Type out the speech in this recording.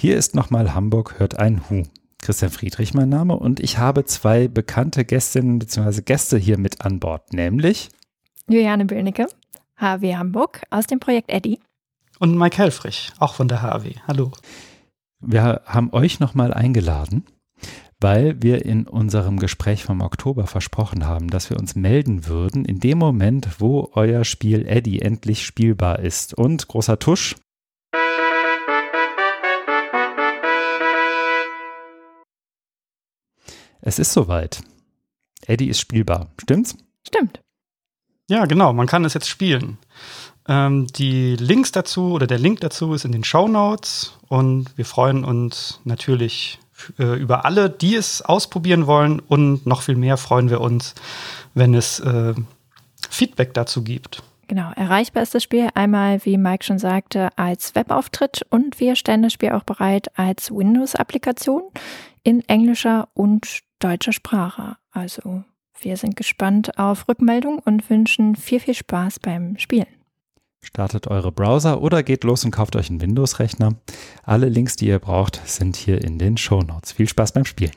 Hier ist nochmal Hamburg hört ein Hu. Christian Friedrich mein Name und ich habe zwei bekannte Gästinnen bzw. Gäste hier mit an Bord, nämlich Juliane Böhnecke, HW Hamburg aus dem Projekt Eddy. Und Mike Helfrich, auch von der HW. Hallo. Wir haben euch nochmal eingeladen, weil wir in unserem Gespräch vom Oktober versprochen haben, dass wir uns melden würden in dem Moment, wo euer Spiel Eddy endlich spielbar ist. Und großer Tusch, Es ist soweit. Eddie ist spielbar. Stimmt's? Stimmt. Ja, genau. Man kann es jetzt spielen. Ähm, die Links dazu oder der Link dazu ist in den Show Notes und wir freuen uns natürlich äh, über alle, die es ausprobieren wollen und noch viel mehr freuen wir uns, wenn es äh, Feedback dazu gibt. Genau, erreichbar ist das Spiel einmal, wie Mike schon sagte, als Webauftritt und wir stellen das Spiel auch bereit als Windows-Applikation in englischer und deutscher Sprache. Also wir sind gespannt auf Rückmeldung und wünschen viel, viel Spaß beim Spielen. Startet eure Browser oder geht los und kauft euch einen Windows-Rechner. Alle Links, die ihr braucht, sind hier in den Show Notes. Viel Spaß beim Spielen.